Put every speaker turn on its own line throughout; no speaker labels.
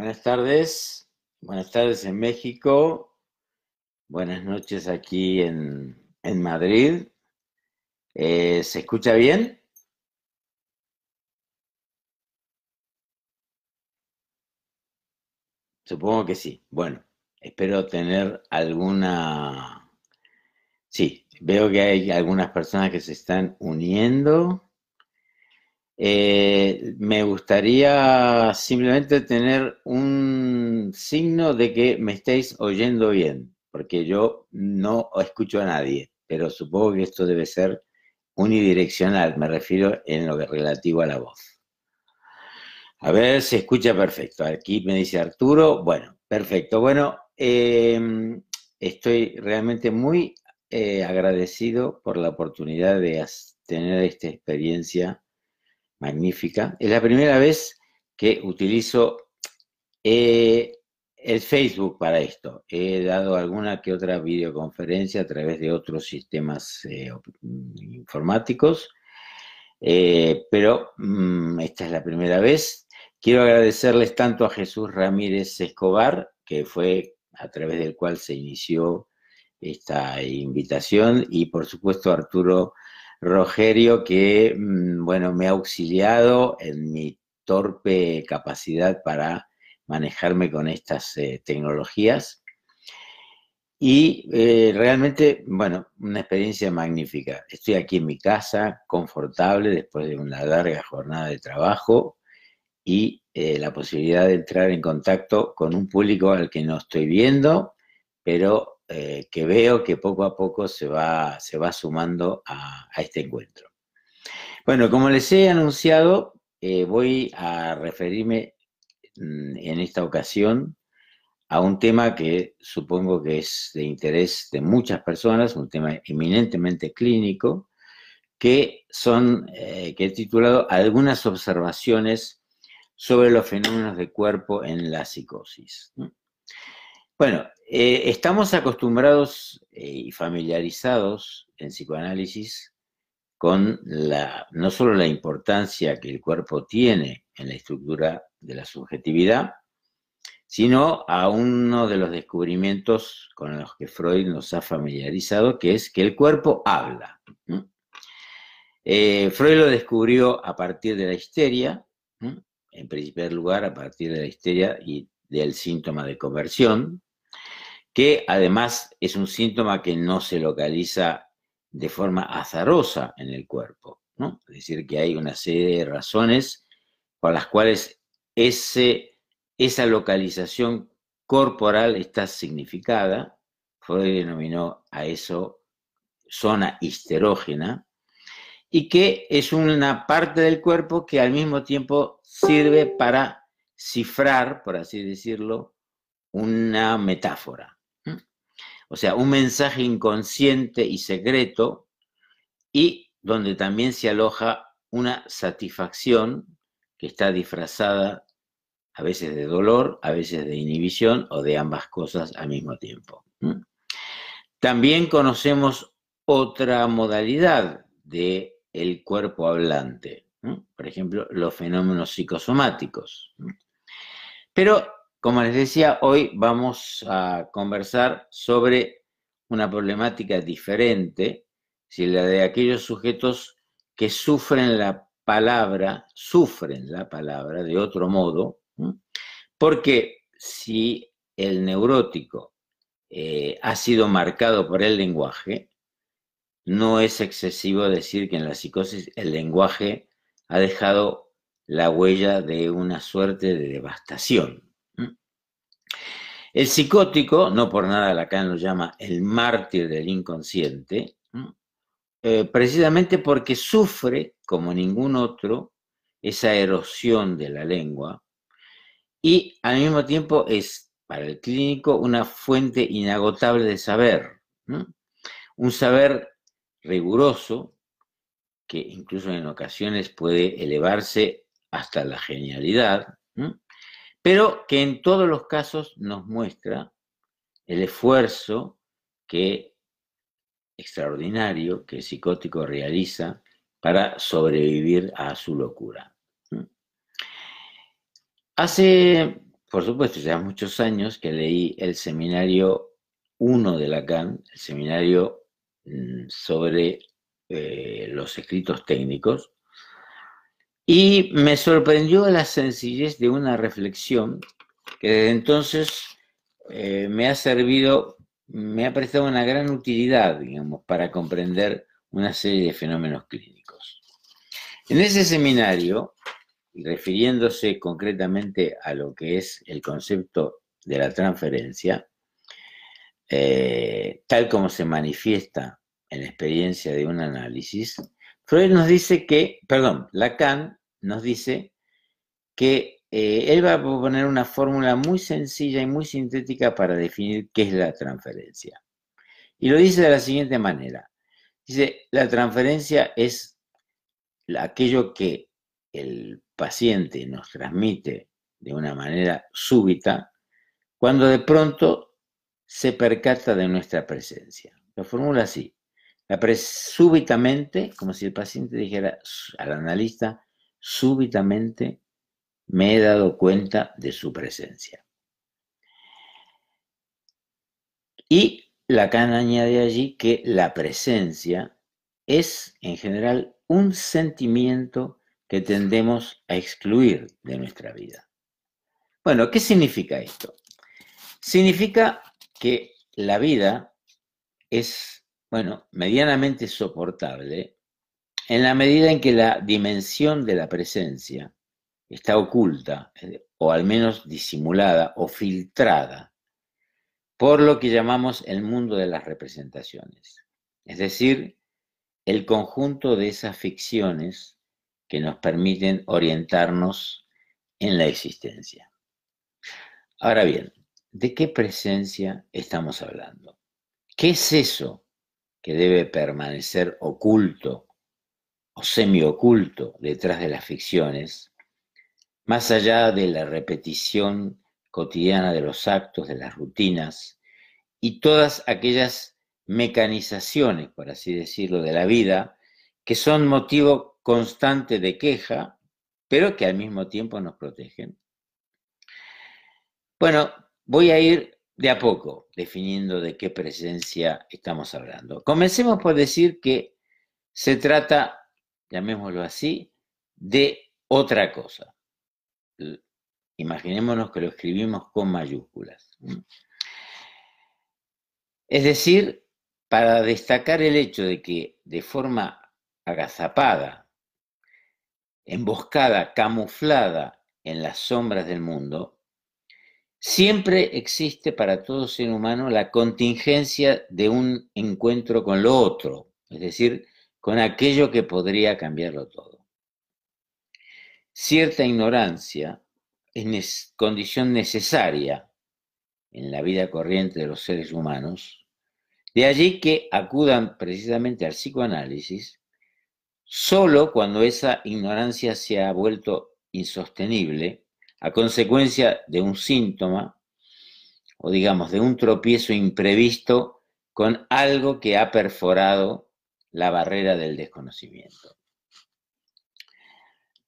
Buenas tardes, buenas tardes en México, buenas noches aquí en, Madrid. Eh, ¿Se escucha bien? Supongo que sí. Bueno, espero tener alguna... Sí, veo que hay algunas personas que se están uniendo. Eh, me gustaría simplemente tener un signo de que me estéis oyendo bien, porque yo no escucho a nadie, pero supongo que esto debe ser unidireccional, me refiero en lo que relativo a la voz. A ver, se escucha perfecto. Aquí me dice Arturo, bueno, perfecto. Bueno, em, estoy realmente muy eh, agradecido por la oportunidad de tener esta experiencia magnífica. Es la primera vez que utilizo eh, el Facebook para esto. He dado alguna que otra videoconferencia a través de otros sistemas eh, informáticos, eh, pero mm, esta es la primera vez. Quiero agradecerles tanto a Jesús Ramírez Escobar, que fue a través del cual se inició esta invitación, y por supuesto a Arturo Rogerio, que, mm, bueno, me ha auxiliado en mi torpe capacidad para manejarme con estas eh, tecnologías. Y eh, realmente, bueno, una experiencia magnífica. Estoy aquí en mi casa, confortable, después de una larga jornada de trabajo y eh, la posibilidad de entrar en contacto con un público al que no estoy viendo, pero eh, que veo que poco a poco se va, se va sumando a, este encuentro. Bueno, como les he anunciado, eh, voy a referirme mm, en esta ocasión a un tema que supongo que es de interés de muchas personas, un tema eminentemente clínico, que son, eh, que he titulado Algunas observaciones sobre los fenómenos de cuerpo en la psicosis. Bueno, eh, estamos acostumbrados eh, y familiarizados en psicoanálisis con no solo la importancia que el cuerpo tiene en la estructura de la subjetividad, sino a uno de los descubrimientos con los que Freud nos ha familiarizado, que es que el cuerpo habla. Eh, Freud lo descubrió a partir de la histeria, en primer lugar a partir de la histeria y del síntoma de conversión, que además es un síntoma que no se localiza de forma azarosa en el cuerpo, ¿no? Es decir, que hay una serie de razones por las cuales ese, esa localización corporal está significada. Freud denominó a eso zona histerógena, y que es una parte del cuerpo que al mismo tiempo sirve para cifrar, por así decirlo, una metáfora o sea, un mensaje inconsciente y secreto, y donde también se aloja una satisfacción que está disfrazada a veces de dolor, a veces de inhibición o de ambas cosas al mismo tiempo. También conocemos otra modalidad de el cuerpo hablante, por ejemplo, los fenómenos psicosomáticos. Pero como les decía, hoy vamos a conversar sobre una problemática diferente, si la de aquellos sujetos que sufren la palabra, sufren la palabra de otro modo, porque si el neurótico eh, ha sido marcado por el lenguaje, no es excesivo decir que en la psicosis el lenguaje ha dejado la huella de una suerte de devastación. El psicótico, no por nada Lacan lo llama el mártir del inconsciente, eh, precisamente porque sufre, como ningún otro, esa erosión de la lengua y al mismo tiempo es para el clínico una fuente inagotable de saber, un saber riguroso que incluso en ocasiones puede elevarse hasta la genialidad, pero que en todos los casos nos muestra el esfuerzo que extraordinario que el psicótico realiza para sobrevivir a su locura. Hace por supuesto, ya muchos años que leí el seminario 1 de Lacan, el seminario mm, sobre eh, los escritos técnicos, y me sorprendió la sencillez de una reflexión que desde entonces eh, me ha servido, me ha prestado una gran utilidad, digamos, para comprender una serie de fenómenos clínicos. En ese seminario, refiriéndose concretamente a lo que es el concepto de la transferencia, eh, tal como se manifiesta en la experiencia de un análisis, Freud nos dice que, perdón, Lacan nos dice que eh, él va a proponer una fórmula muy sencilla y muy sintética para definir qué es la transferencia. Y lo dice de la siguiente manera. Dice, la transferencia es aquello que el paciente nos transmite de una manera súbita cuando de pronto se percata de nuestra presencia. Lo formula así. La súbitamente, como si el paciente dijera al analista, súbitamente me he dado cuenta de su presencia. Y Lacan añade allí que la presencia es en general un sentimiento que tendemos a excluir de nuestra vida. Bueno, ¿qué significa esto? Significa que la vida es, bueno, medianamente soportable en la medida en que la dimensión de la presencia está oculta, eh, o al menos disimulada o filtrada, por lo que llamamos el mundo de las representaciones, es decir, el conjunto de esas ficciones que nos permiten orientarnos en la existencia. Ahora bien, ¿de qué presencia estamos hablando? ¿Qué es eso que debe permanecer oculto o semioculto detrás de las ficciones, más allá de la repetición cotidiana de los actos, de las rutinas y todas aquellas mecanizaciones, por así decirlo, de la vida, que son motivo constante de queja, pero que al mismo tiempo nos protegen. Bueno, voy a ir de a poco definiendo de qué presencia estamos hablando. Comencemos por decir que se trata llamémoslo así, de otra cosa. Imaginémonos que lo escribimos con mayúsculas. Es decir, para destacar el hecho de que de forma agazapada, emboscada, camuflada en las sombras del mundo, siempre existe para todo ser humano la contingencia de un encuentro con lo otro, es decir, con aquello que podría cambiarlo todo. Cierta ignorancia es condición necesaria en la vida corriente de los seres humanos, de allí que acudan precisamente al psicoanálisis solo cuando esa ignorancia se ha vuelto insostenible a consecuencia de un síntoma o digamos de un tropiezo imprevisto con algo que ha perforado la barrera del desconocimiento.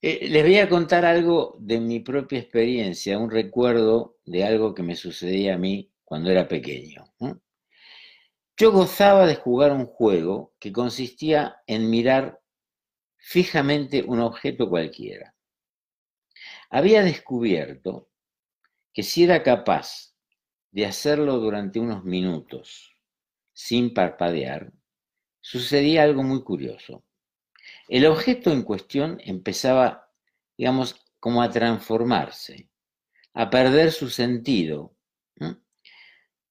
Eh, les voy a contar algo de mi propia experiencia, un recuerdo de algo que me sucedía a mí cuando era pequeño. Yo gozaba de jugar un juego que consistía en mirar fijamente un objeto cualquiera. Había descubierto que si era capaz de hacerlo durante unos minutos sin parpadear, sucedía algo muy curioso. El objeto en cuestión empezaba, digamos, como a transformarse, a perder su sentido,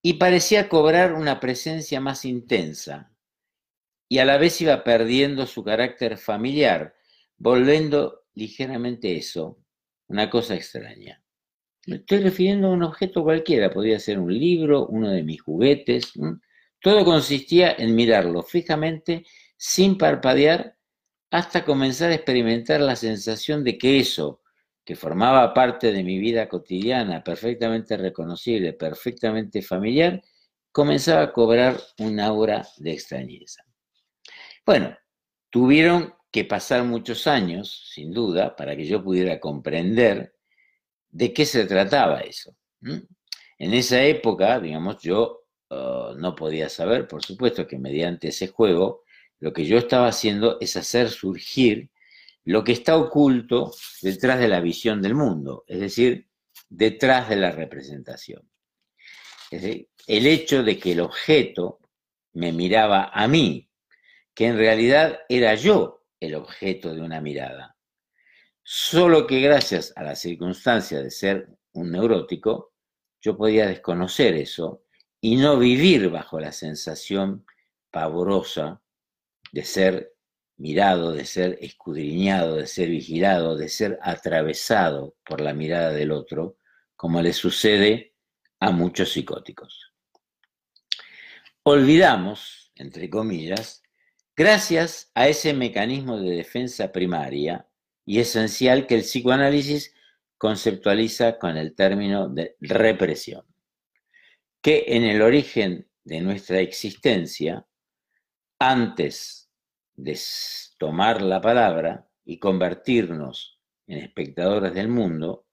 y parecía cobrar una presencia más intensa, y a la vez iba perdiendo su carácter familiar, volviendo ligeramente eso, una cosa extraña. Me estoy refiriendo a un objeto cualquiera, podría ser un libro, uno de mis juguetes, todo consistía en mirarlo fijamente, sin parpadear, hasta comenzar a experimentar la sensación de que eso, que formaba parte de mi vida cotidiana, perfectamente reconocible, perfectamente familiar, comenzaba a cobrar un aura de extrañeza. Bueno, tuvieron que pasar muchos años, sin duda, para que yo pudiera comprender de qué se trataba eso. En esa época, digamos, yo no podía saber, por supuesto, que mediante ese juego, lo que yo estaba haciendo es hacer surgir lo que está oculto detrás de la visión del mundo, es decir, detrás de la representación. Es decir, el hecho de que el objeto me miraba a mí, que en realidad era yo el objeto de una mirada. Solo que gracias a la circunstancia de ser un neurótico, yo podía desconocer eso y no vivir bajo la sensación pavorosa de ser mirado, de ser escudriñado, de ser vigilado, de ser atravesado por la mirada del otro, como le sucede a muchos psicóticos. Olvidamos, entre comillas, gracias a ese mecanismo de defensa primaria y esencial que el psicoanálisis conceptualiza con el término de represión, que en el origen de nuestra existencia, antes de tomar la palabra y convertirnos en espectadores del mundo,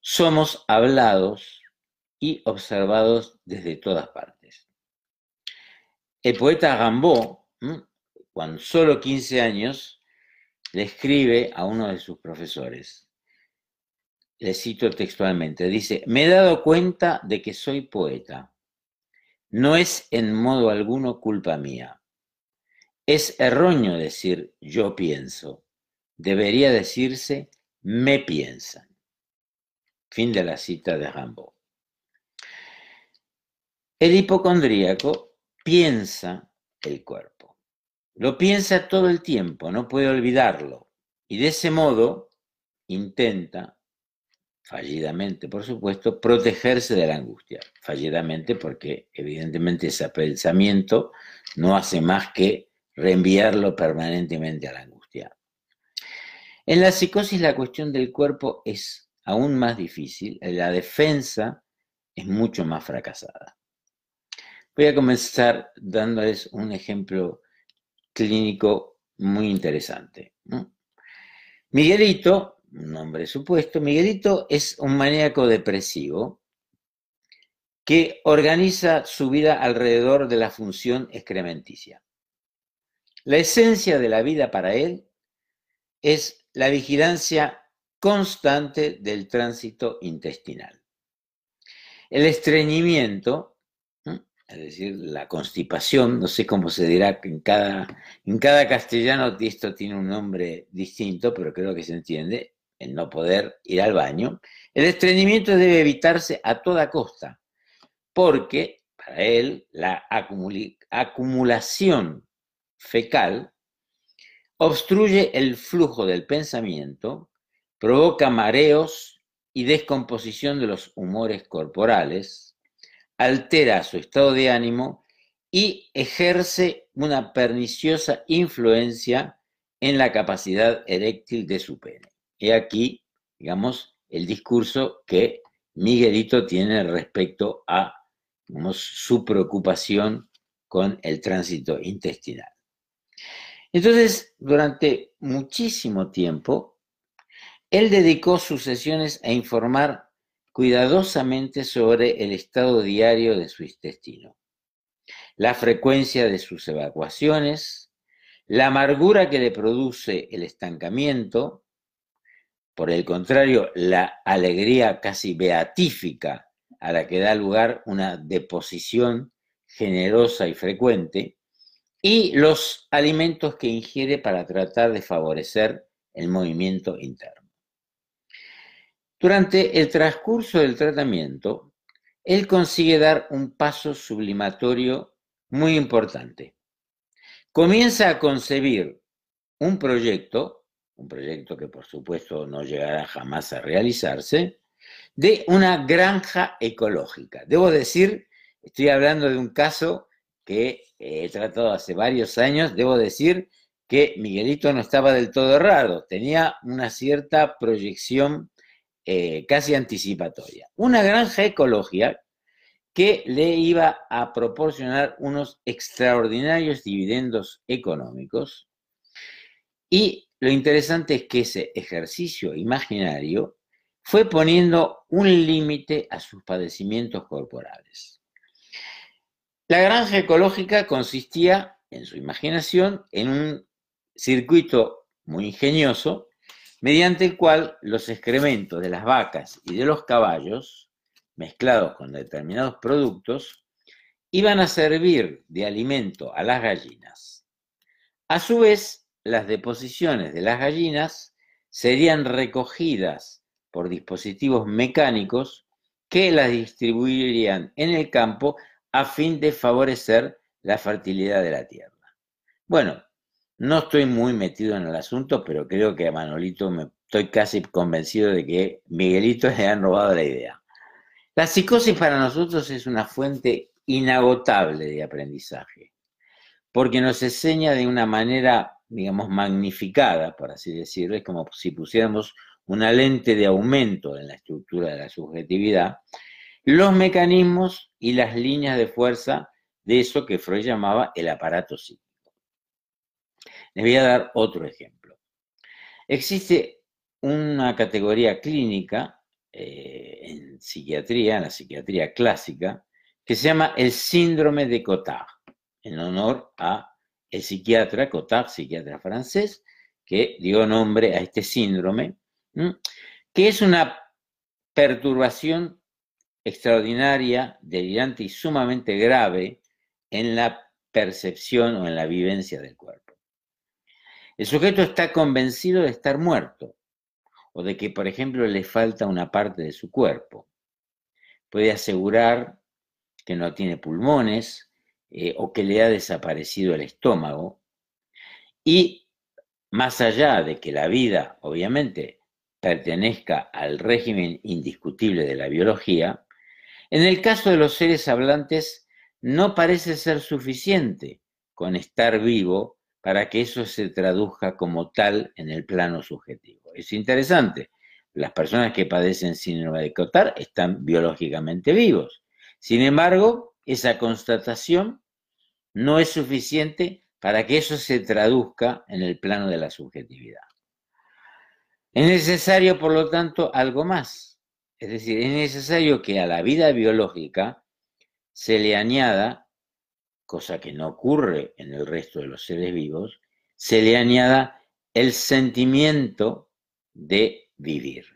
somos hablados y observados desde todas partes. El poeta Rimbaud, con solo 15 años, le escribe a uno de sus profesores. Le cito textualmente, dice, me he dado cuenta de que soy poeta. No es en modo alguno culpa mía. Es erróneo decir yo pienso. Debería decirse me piensan. Fin de la cita de Rimbaud. El hipocondríaco piensa el cuerpo. Lo piensa todo el tiempo, no puede olvidarlo. Y de ese modo intenta, fallidamente por supuesto, protegerse de la angustia. Fallidamente porque evidentemente ese pensamiento no hace más que reenviarlo permanentemente a la angustia. En la psicosis la cuestión del cuerpo es aún más difícil, la defensa es mucho más fracasada. Voy a comenzar dándoles un ejemplo clínico muy interesante. Miguelito, un nombre supuesto, Miguelito es un maníaco depresivo que organiza su vida alrededor de la función excrementicia. La esencia de la vida para él es la vigilancia constante del tránsito intestinal. El estreñimiento es decir, la constipación, no sé cómo se dirá en cada, en cada castellano esto tiene un nombre distinto, pero creo que se entiende, el no poder ir al baño. El estreñimiento debe evitarse a toda costa, porque para él la acumulación fecal obstruye el flujo del pensamiento, provoca mareos y descomposición de los humores corporales, altera su estado de ánimo y ejerce una perniciosa influencia en la capacidad eréctil de su pene. He aquí, digamos, el discurso que Miguelito tiene respecto a su preocupación con el tránsito intestinal. Entonces, durante muchísimo tiempo, él dedicó sus sesiones a informar cuidadosamente sobre el estado diario de su intestino, la frecuencia de sus evacuaciones, la amargura que le produce el estancamiento, por el contrario, la alegría casi beatífica a la que da lugar una deposición generosa y frecuente, y los alimentos que ingiere para tratar de favorecer el movimiento interno. Durante el transcurso del tratamiento, él consigue dar un paso sublimatorio muy importante. Comienza a concebir un proyecto, un proyecto que por supuesto no llegará jamás a realizarse, de una granja ecológica. Debo decir, estoy hablando de un caso que he tratado hace varios años, debo decir que Miguelito no estaba del todo errado, tenía una cierta proyección eh, casi anticipatoria. Una granja ecológica que le iba a proporcionar unos extraordinarios dividendos económicos. Y lo interesante es que ese ejercicio imaginario fue poniendo un límite a sus padecimientos corporales. La granja ecológica consistía, en su imaginación, en un circuito muy ingenioso, mediante el cual los excrementos de las vacas y de los caballos, mezclados con determinados productos, iban a servir de alimento a las gallinas. A su vez, las deposiciones de las gallinas serían recogidas por dispositivos mecánicos que las distribuirían en el campo a fin de favorecer la fertilidad de la tierra. Bueno, no estoy muy metido en el asunto, pero creo que a Manolito me estoy casi convencido de que Miguelito le han robado la idea. La psicosis para nosotros es una fuente inagotable de aprendizaje, porque nos enseña de una manera, digamos, magnificada, por así decirlo, es como si pusiéramos una lente de aumento en la estructura de la subjetividad, los mecanismos y las líneas de fuerza de eso que Freud llamaba el aparato psíquico. Les voy a dar otro ejemplo. Existe una categoría clínica eh, en psiquiatría, en la psiquiatría clásica, que se llama el síndrome de Cotard, en honor a el psiquiatra Cotard, psiquiatra francés, que dio nombre a este síndrome, que es una perturbación extraordinaria, delirante y sumamente grave en la percepción o en la vivencia del cuerpo. El sujeto está convencido de estar muerto o de que, por ejemplo, le falta una parte de su cuerpo. Puede asegurar que no tiene pulmones eh, o que le ha desaparecido el estómago. Y más allá de que la vida, obviamente, pertenezca al régimen indiscutible de la biología, en el caso de los seres hablantes no parece ser suficiente con estar vivo para que eso se traduzca como tal en el plano subjetivo. Es interesante, las personas que padecen síndrome de Cotard están biológicamente vivos. Sin embargo, esa constatación no es suficiente para que eso se traduzca en el plano de la subjetividad. Es necesario, por lo tanto, algo más. Es decir, es necesario que a la vida biológica se le añada, cosa que no ocurre en el resto de los seres vivos, se le añada el sentimiento de vivir.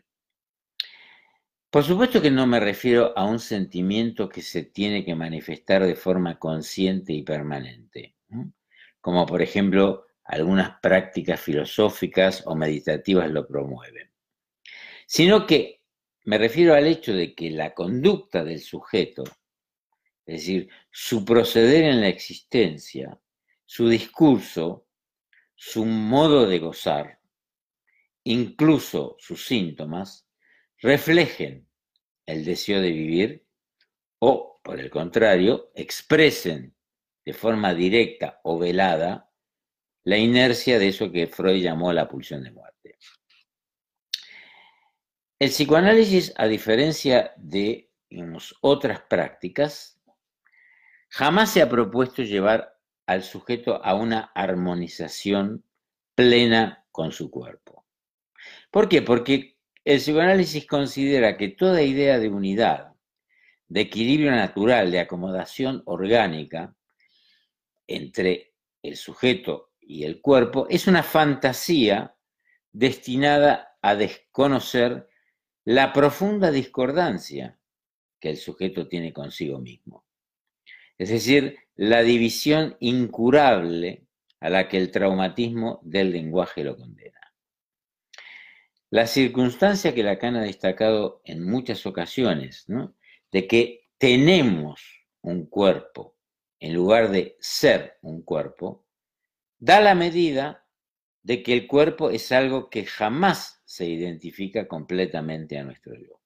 Por supuesto que no me refiero a un sentimiento que se tiene que manifestar de forma consciente y permanente, como por ejemplo algunas prácticas filosóficas o meditativas lo promueven, sino que me refiero al hecho de que la conducta del sujeto, es decir, su proceder en la existencia, su discurso, su modo de gozar, incluso sus síntomas, reflejen el deseo de vivir o, por el contrario, expresen de forma directa o velada la inercia de eso que Freud llamó la pulsión de muerte. El psicoanálisis, a diferencia de otras prácticas, jamás se ha propuesto llevar al sujeto a una armonización plena con su cuerpo. ¿Por qué? Porque el psicoanálisis considera que toda idea de unidad, de equilibrio natural, de acomodación orgánica entre el sujeto y el cuerpo es una fantasía destinada a desconocer la profunda discordancia que el sujeto tiene consigo mismo. Es decir, la división incurable a la que el traumatismo del lenguaje lo condena. La circunstancia que Lacan ha destacado en muchas ocasiones, de que tenemos un cuerpo en lugar de ser un cuerpo, da la medida de que el cuerpo es algo que jamás se identifica completamente a nuestro yo.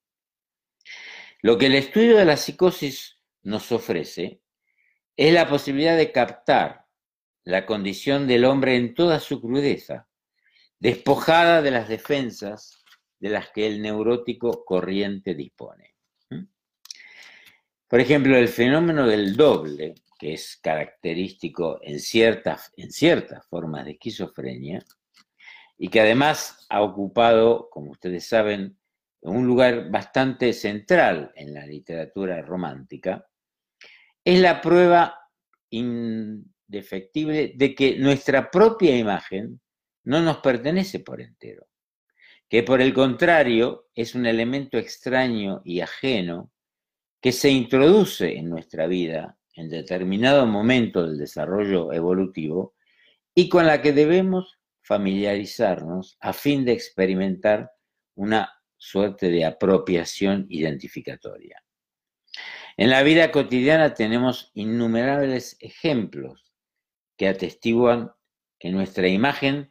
Lo que el estudio de la psicosis nos ofrece es la posibilidad de captar la condición del hombre en toda su crudeza, despojada de las defensas de las que el neurótico corriente dispone. Por ejemplo, el fenómeno del doble que es característico en ciertas, en ciertas formas de esquizofrenia, y que además ha ocupado, como ustedes saben, un lugar bastante central en la literatura romántica, es la prueba indefectible de que nuestra propia imagen no nos pertenece por entero, que por el contrario es un elemento extraño y ajeno que se introduce en nuestra vida en determinado momento del desarrollo evolutivo y con la que debemos familiarizarnos a fin de experimentar una suerte de apropiación identificatoria. En la vida cotidiana tenemos innumerables ejemplos que atestiguan que nuestra imagen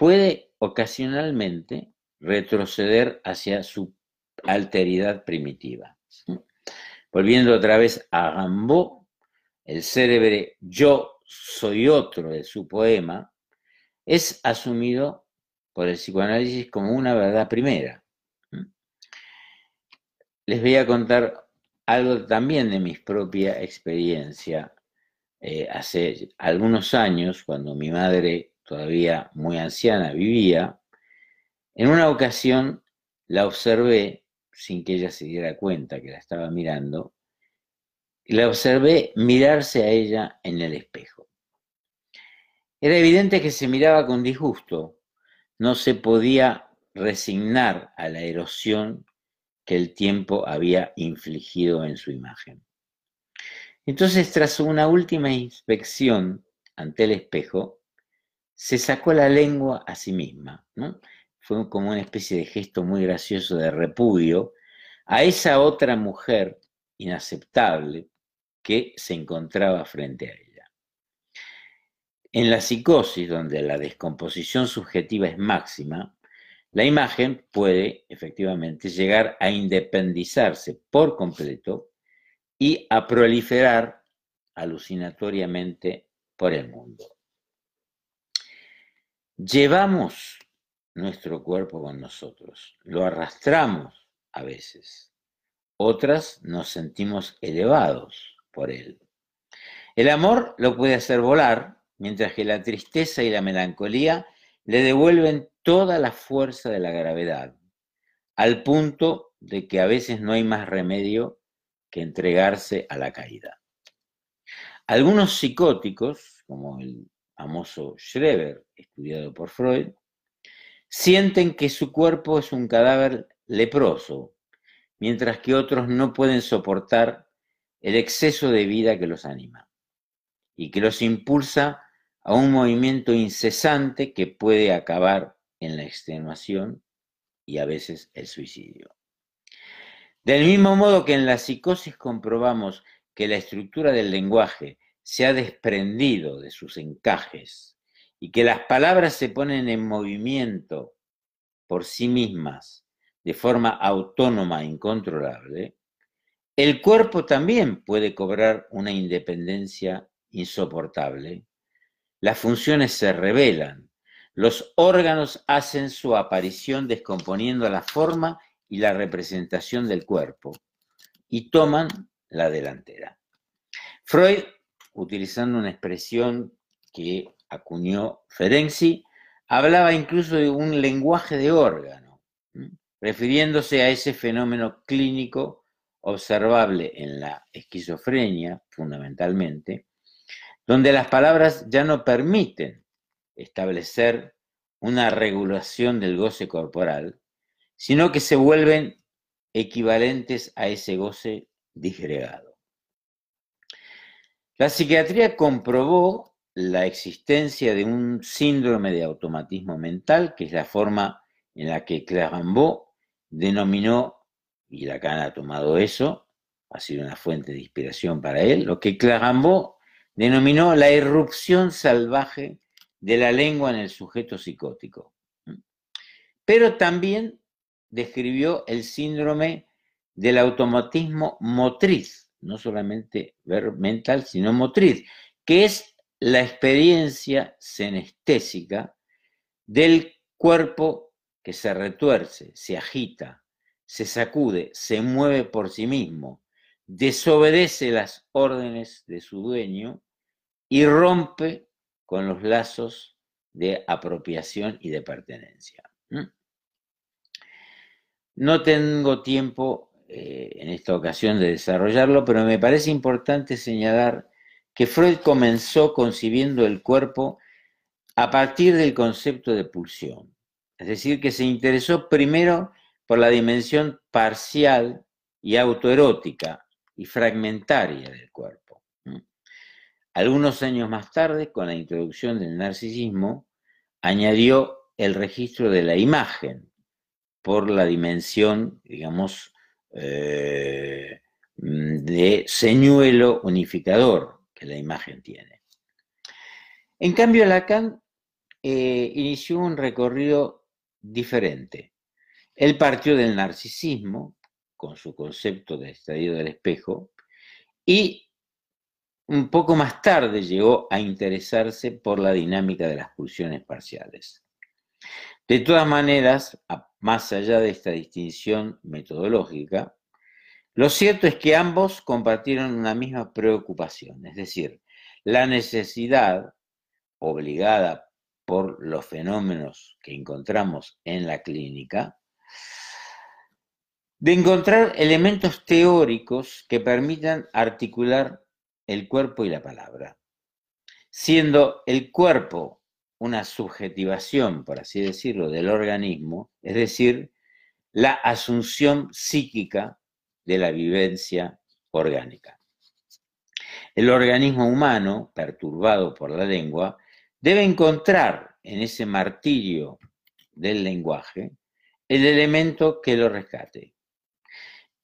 puede ocasionalmente retroceder hacia su alteridad primitiva. Volviendo otra vez a Rambaud, el célebre yo soy otro de su poema es asumido por el psicoanálisis como una verdad primera. Les voy a contar algo también de mi propia experiencia. Eh, hace algunos años, cuando mi madre, todavía muy anciana, vivía, en una ocasión la observé, sin que ella se diera cuenta que la estaba mirando, y la observé mirarse a ella en el espejo. Era evidente que se miraba con disgusto, no se podía resignar a la erosión que el tiempo había infligido en su imagen. Entonces, tras una última inspección ante el espejo, se sacó la lengua a sí misma. Fue como una especie de gesto muy gracioso de repudio a esa otra mujer inaceptable que se encontraba frente a ella. En la psicosis, donde la descomposición subjetiva es máxima, la imagen puede efectivamente llegar a independizarse por completo y a proliferar alucinatoriamente por el mundo. Llevamos nuestro cuerpo con nosotros, lo arrastramos a veces, otras nos sentimos elevados por él. El amor lo puede hacer volar, mientras que la tristeza y la melancolía le devuelven toda la fuerza de la gravedad, al punto de que a veces no hay más remedio que entregarse a la caída. Algunos psicóticos, como el famoso Schreber, estudiado por Freud, sienten que su cuerpo es un cadáver leproso, mientras que otros no pueden soportar el exceso de vida que los anima y que los impulsa a un movimiento incesante que puede acabar en la extenuación y a veces el suicidio. Del mismo modo que en la psicosis comprobamos que la estructura del lenguaje se ha desprendido de sus encajes y que las palabras se ponen en movimiento por sí mismas de forma autónoma e incontrolable, el cuerpo también puede cobrar una independencia insoportable. Las funciones se revelan los órganos hacen su aparición descomponiendo la forma y la representación del cuerpo y toman la delantera. Freud, utilizando una expresión que acuñó Ferenczi, hablaba incluso de un lenguaje de órgano, refiriéndose a ese fenómeno clínico observable en la esquizofrenia, fundamentalmente, donde las palabras ya no permiten establecer una regulación del goce corporal, sino que se vuelven equivalentes a ese goce disgregado. La psiquiatría comprobó la existencia de un síndrome de automatismo mental, que es la forma en la que Clarambeau denominó, y Lacan ha tomado eso, ha sido una fuente de inspiración para él, lo que Clarambeau denominó la irrupción salvaje de la lengua en el sujeto psicótico. Pero también describió el síndrome del automatismo motriz, no solamente mental, sino motriz, que es la experiencia senestésica del cuerpo que se retuerce, se agita, se sacude, se mueve por sí mismo, desobedece las órdenes de su dueño y rompe con los lazos de apropiación y de pertenencia. No tengo tiempo eh, en esta ocasión de desarrollarlo, pero me parece importante señalar que Freud comenzó concibiendo el cuerpo a partir del concepto de pulsión. Es decir, que se interesó primero por la dimensión parcial y autoerótica y fragmentaria del cuerpo. Algunos años más tarde, con la introducción del narcisismo, añadió el registro de la imagen por la dimensión, digamos, eh, de señuelo unificador que la imagen tiene. En cambio, Lacan eh, inició un recorrido diferente. Él partió del narcisismo, con su concepto de estadio del espejo, y un poco más tarde llegó a interesarse por la dinámica de las pulsiones parciales. De todas maneras, más allá de esta distinción metodológica, lo cierto es que ambos compartieron una misma preocupación, es decir, la necesidad obligada por los fenómenos que encontramos en la clínica, de encontrar elementos teóricos que permitan articular el cuerpo y la palabra, siendo el cuerpo una subjetivación, por así decirlo, del organismo, es decir, la asunción psíquica de la vivencia orgánica. El organismo humano, perturbado por la lengua, debe encontrar en ese martirio del lenguaje el elemento que lo rescate.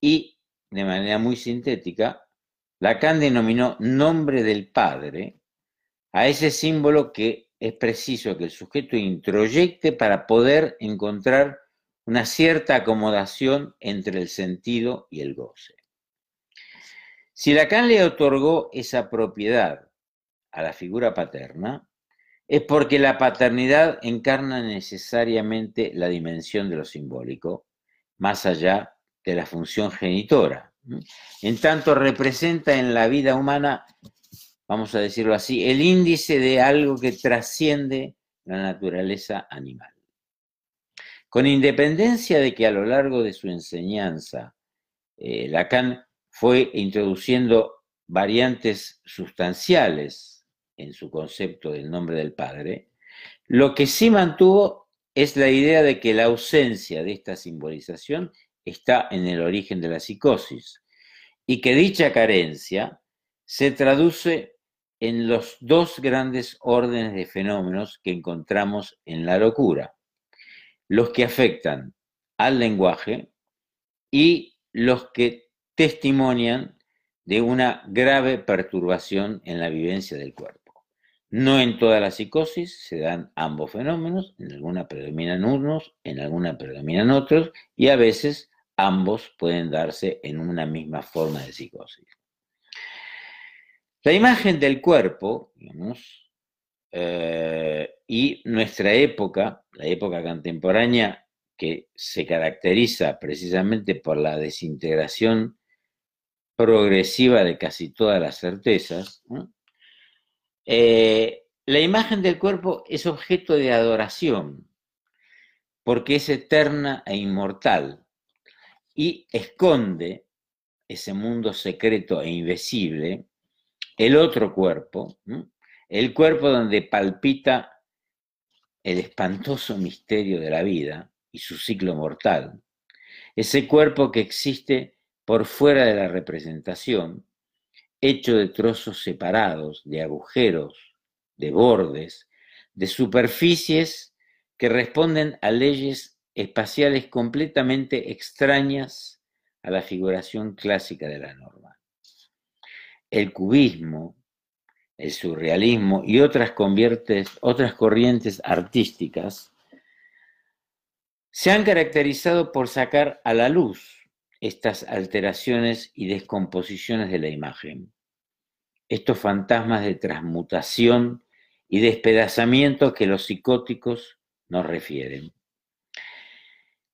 Y, de manera muy sintética, Lacan denominó nombre del Padre a ese símbolo que es preciso que el sujeto introyecte para poder encontrar una cierta acomodación entre el sentido y el goce. Si Lacan le otorgó esa propiedad a la figura paterna, es porque la paternidad encarna necesariamente la dimensión de lo simbólico, más allá de la función genitora. En tanto representa en la vida humana, vamos a decirlo así, el índice de algo que trasciende la naturaleza animal. Con independencia de que a lo largo de su enseñanza eh, Lacan fue introduciendo variantes sustanciales en su concepto del nombre del Padre, lo que sí mantuvo es la idea de que la ausencia de esta simbolización está en el origen de la psicosis y que dicha carencia se traduce en los dos grandes órdenes de fenómenos que encontramos en la locura, los que afectan al lenguaje y los que testimonian de una grave perturbación en la vivencia del cuerpo. No en toda la psicosis se dan ambos fenómenos, en alguna predominan unos, en alguna predominan otros, y a veces ambos pueden darse en una misma forma de psicosis. La imagen del cuerpo, eh, y nuestra época, la época contemporánea, que se caracteriza precisamente por la desintegración progresiva de casi todas las certezas, eh, la imagen del cuerpo es objeto de adoración, porque es eterna e inmortal y esconde ese mundo secreto e invisible, el otro cuerpo, el cuerpo donde palpita el espantoso misterio de la vida y su ciclo mortal, ese cuerpo que existe por fuera de la representación, hecho de trozos separados, de agujeros, de bordes, de superficies que responden a leyes espaciales completamente extrañas a la figuración clásica de la norma. El cubismo, el surrealismo y otras, otras corrientes artísticas se han caracterizado por sacar a la luz estas alteraciones y descomposiciones de la imagen, estos fantasmas de transmutación y despedazamiento que los psicóticos nos refieren.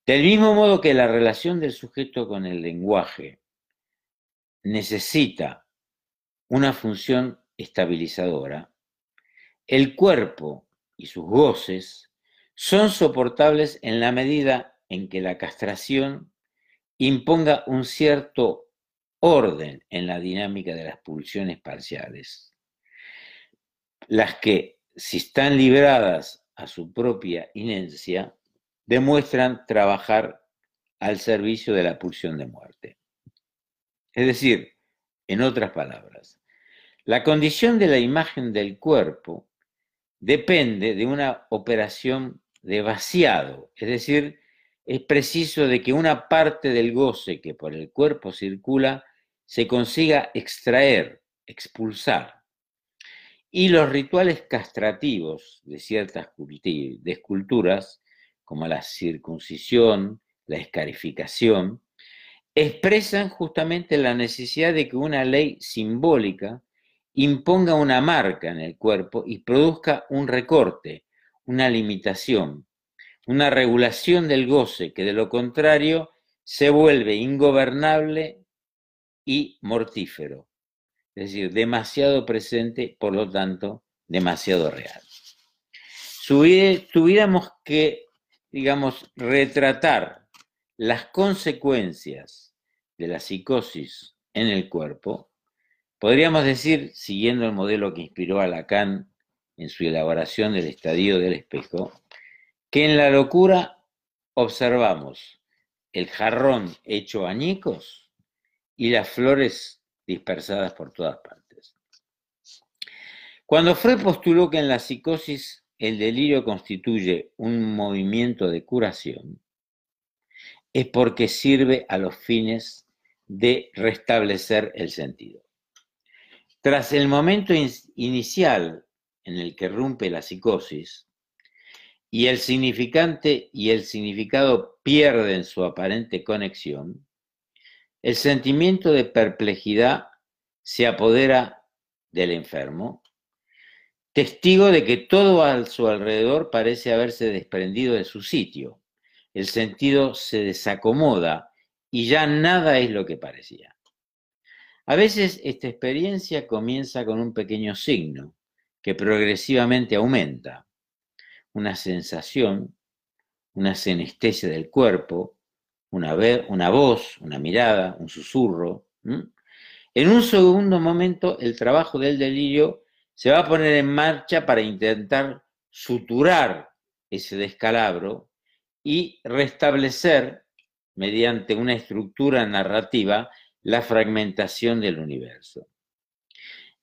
Del mismo modo que la relación del sujeto con el lenguaje necesita una función estabilizadora, el cuerpo y sus goces son soportables en la medida en que la castración imponga un cierto orden en la dinámica de las pulsiones parciales, las que, si están libradas a su propia inercia, demuestran trabajar al servicio de la pulsión de muerte. Es decir, en otras palabras, la condición de la imagen del cuerpo depende de una operación de vaciado, es decir, es preciso de que una parte del goce que por el cuerpo circula se consiga extraer, expulsar. Y los rituales castrativos de ciertas de esculturas, como la circuncisión, la escarificación, expresan justamente la necesidad de que una ley simbólica imponga una marca en el cuerpo y produzca un recorte, una limitación, una regulación del goce que de lo contrario se vuelve ingobernable y mortífero, es decir, demasiado presente, por lo tanto, demasiado real. Tuviéramos que, digamos, retratar las consecuencias de la psicosis en el cuerpo, podríamos decir, siguiendo el modelo que inspiró a Lacan en su elaboración del estadio del espejo, que en la locura observamos el jarrón hecho añicos y las flores dispersadas por todas partes. Cuando Freud postuló que en la psicosis el delirio constituye un movimiento de curación, es porque sirve a los fines de restablecer el sentido. Tras el momento inicial en el que rompe la psicosis, y el significante y el significado pierden su aparente conexión, el sentimiento de perplejidad se apodera del enfermo, testigo de que todo a su alrededor parece haberse desprendido de su sitio. El sentido se desacomoda y ya nada es lo que parecía. A veces esta experiencia comienza con un pequeño signo que progresivamente aumenta una sensación, una senestesia del cuerpo, una, una voz, una mirada, un susurro. En un segundo momento, el trabajo del delirio se va a poner en marcha para intentar suturar ese descalabro y restablecer, mediante una estructura narrativa, la fragmentación del universo.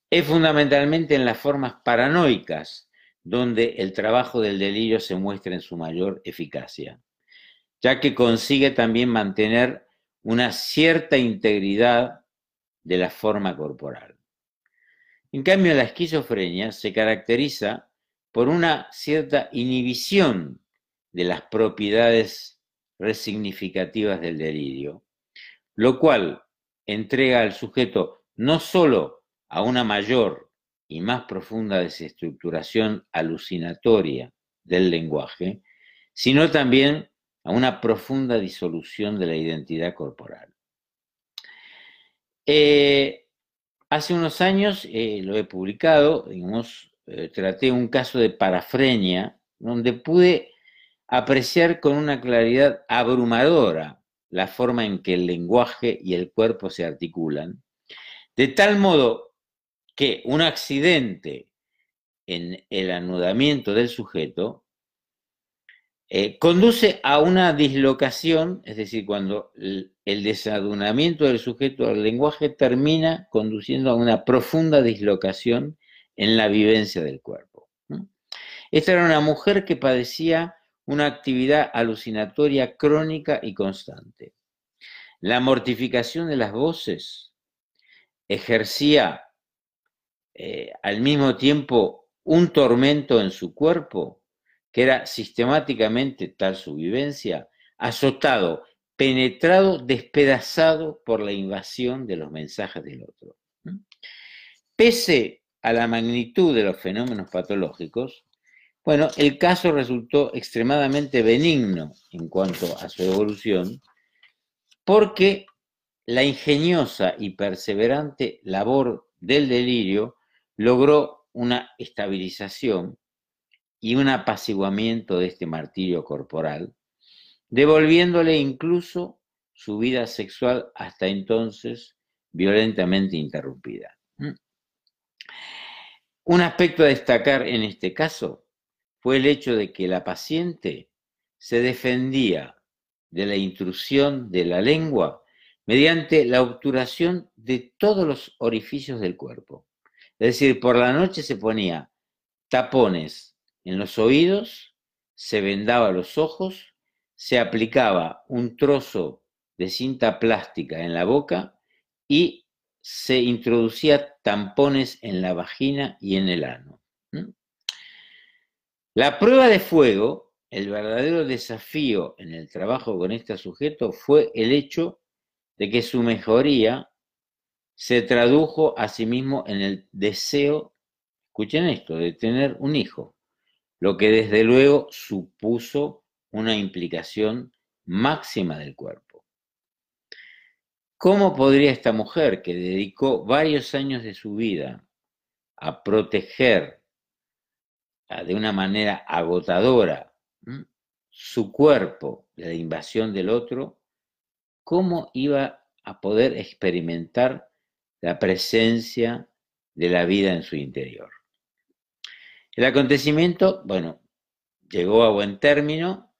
Es fundamentalmente en las formas paranoicas donde el trabajo del delirio se muestra en su mayor eficacia, ya que consigue también mantener una cierta integridad de la forma corporal. En cambio, la esquizofrenia se caracteriza por una cierta inhibición de las propiedades resignificativas del delirio, lo cual entrega al sujeto no sólo a una mayor y más profunda desestructuración alucinatoria del lenguaje, sino también a una profunda disolución de la identidad corporal. Eh, hace unos años eh, lo he publicado, eh, traté un caso de parafrenia, donde pude apreciar con una claridad abrumadora la forma en que el lenguaje y el cuerpo se articulan, de tal modo que un accidente en el anudamiento del sujeto eh, conduce a una dislocación, es decir, cuando el, desadunamiento del sujeto al lenguaje termina conduciendo a una profunda dislocación en la vivencia del cuerpo. Esta era una mujer que padecía una actividad alucinatoria crónica y constante. La mortificación de las voces ejercía eh, al mismo tiempo un tormento en su cuerpo, que era sistemáticamente tal su vivencia, azotado, penetrado, despedazado por la invasión de los mensajes del otro. Pese a la magnitud de los fenómenos patológicos, bueno, el caso resultó extremadamente benigno en cuanto a su evolución, porque la ingeniosa y perseverante labor del delirio logró una estabilización y un apaciguamiento de este martirio corporal, devolviéndole incluso su vida sexual hasta entonces violentamente interrumpida. ¿Mm? Un aspecto a destacar en este caso fue el hecho de que la paciente se defendía de la intrusión de la lengua mediante la obturación de todos los orificios del cuerpo. Es decir, por la noche se ponía tapones en los oídos, se vendaba los ojos, se aplicaba un trozo de cinta plástica en la boca y se introducía tampones en la vagina y en el ano. La prueba de fuego, el verdadero desafío en el trabajo con este sujeto fue el hecho de que su mejoría se tradujo a sí mismo en el deseo, escuchen esto, de tener un hijo, lo que desde luego supuso una implicación máxima del cuerpo. ¿Cómo podría esta mujer que dedicó varios años de su vida a proteger de una manera agotadora su cuerpo la invasión del otro, cómo iba a poder experimentar la presencia de la vida en su interior. El acontecimiento, bueno, llegó a buen término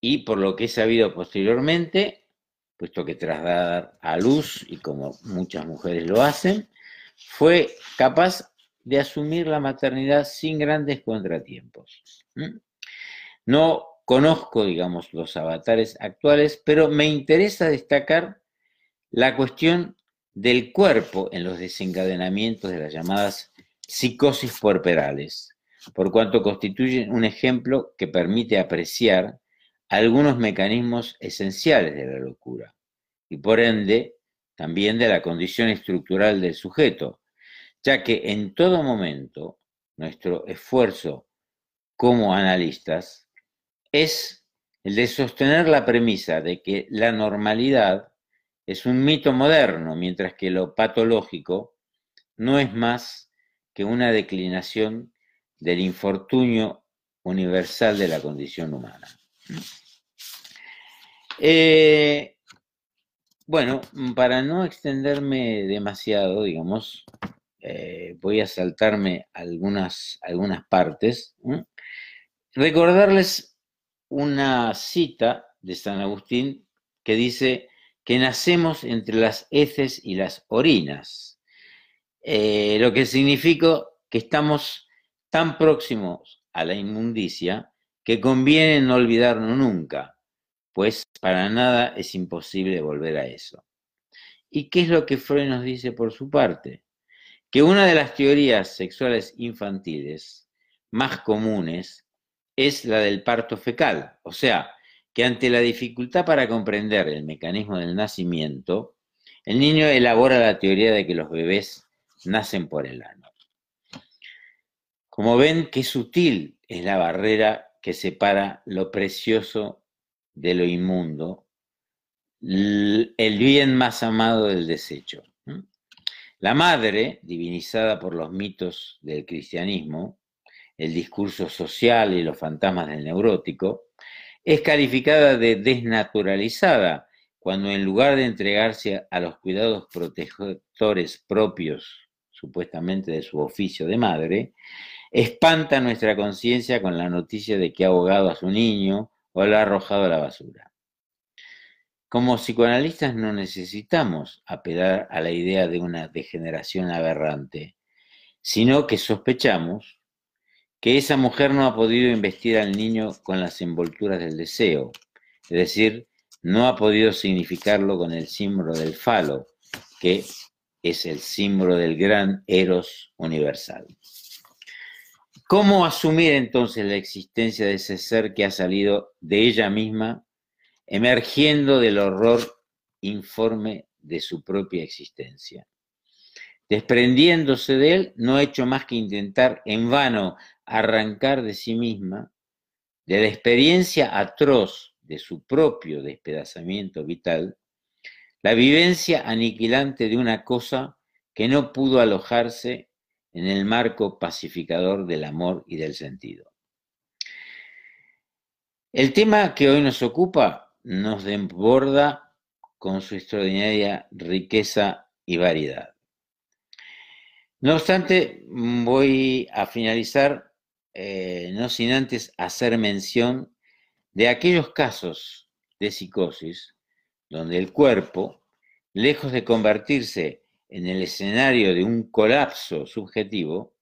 y por lo que he sabido posteriormente, puesto que tras dar a luz, y como muchas mujeres lo hacen, fue capaz de asumir la maternidad sin grandes contratiempos. No conozco, digamos, los avatares actuales, pero me interesa destacar la cuestión del cuerpo en los desencadenamientos de las llamadas psicosis puerperales, por cuanto constituyen un ejemplo que permite apreciar algunos mecanismos esenciales de la locura y por ende también de la condición estructural del sujeto, ya que en todo momento nuestro esfuerzo como analistas es el de sostener la premisa de que la normalidad es un mito moderno, mientras que lo patológico no es más que una declinación del infortunio universal de la condición humana. Eh, bueno, para no extenderme demasiado, digamos, eh, voy a saltarme algunas, algunas partes. Recordarles una cita de San Agustín que dice que nacemos entre las heces y las orinas, eh, lo que significa que estamos tan próximos a la inmundicia que conviene no olvidarnos nunca, pues para nada es imposible volver a eso. ¿Y qué es lo que Freud nos dice por su parte? Que una de las teorías sexuales infantiles más comunes es la del parto fecal, o sea, que ante la dificultad para comprender el mecanismo del nacimiento, el niño elabora la teoría de que los bebés nacen por el ano. Como ven, qué sutil es la barrera que separa lo precioso de lo inmundo, el bien más amado del desecho. La madre, divinizada por los mitos del cristianismo, el discurso social y los fantasmas del neurótico, es calificada de desnaturalizada cuando en lugar de entregarse a los cuidados protectores propios, supuestamente de su oficio de madre, espanta nuestra conciencia con la noticia de que ha ahogado a su niño o lo ha arrojado a la basura. Como psicoanalistas no necesitamos apelar a la idea de una degeneración aberrante, sino que sospechamos que esa mujer no ha podido investir al niño con las envolturas del deseo, es decir, no ha podido significarlo con el símbolo del falo, que es el símbolo del gran eros universal. ¿Cómo asumir entonces la existencia de ese ser que ha salido de ella misma emergiendo del horror informe de su propia existencia. Desprendiéndose de él, no ha hecho más que intentar en vano arrancar de sí misma, de la experiencia atroz de su propio despedazamiento vital, la vivencia aniquilante de una cosa que no pudo alojarse en el marco pacificador del amor y del sentido. El tema que hoy nos ocupa nos desborda con su extraordinaria riqueza y variedad. No obstante, voy a finalizar, eh, no sin antes hacer mención de aquellos casos de psicosis donde el cuerpo, lejos de convertirse en el escenario de un colapso subjetivo,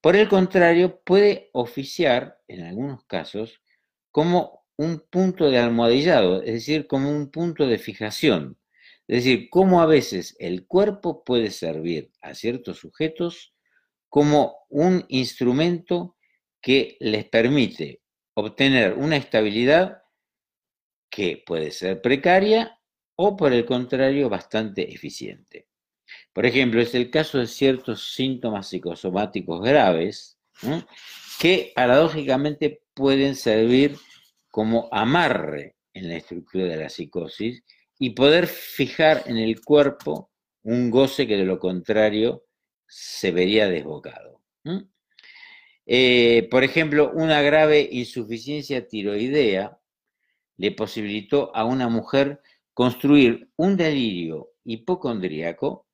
por el contrario, puede oficiar, en algunos casos, como un punto de almohadillado, es decir, como un punto de fijación. Es decir, cómo a veces el cuerpo puede servir a ciertos sujetos como un instrumento que les permite obtener una estabilidad que puede ser precaria o por el contrario bastante eficiente. Por ejemplo, es el caso de ciertos síntomas psicosomáticos graves que paradójicamente pueden servir como amarre en la estructura de la psicosis y poder fijar en el cuerpo un goce que de lo contrario se vería desbocado. Eh, por ejemplo, una grave insuficiencia tiroidea le posibilitó a una mujer construir un delirio hipocondríaco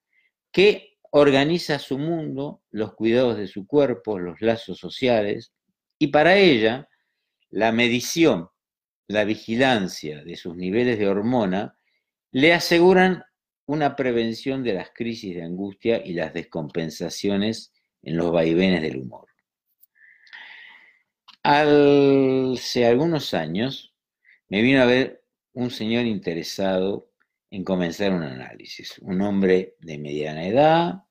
que organiza su mundo, los cuidados de su cuerpo, los lazos sociales, y para ella la medición, la vigilancia de sus niveles de hormona le aseguran una prevención de las crisis de angustia y las descompensaciones en los vaivenes del humor. Hace algunos años me vino a ver un señor interesado en comenzar un análisis, un hombre de mediana edad,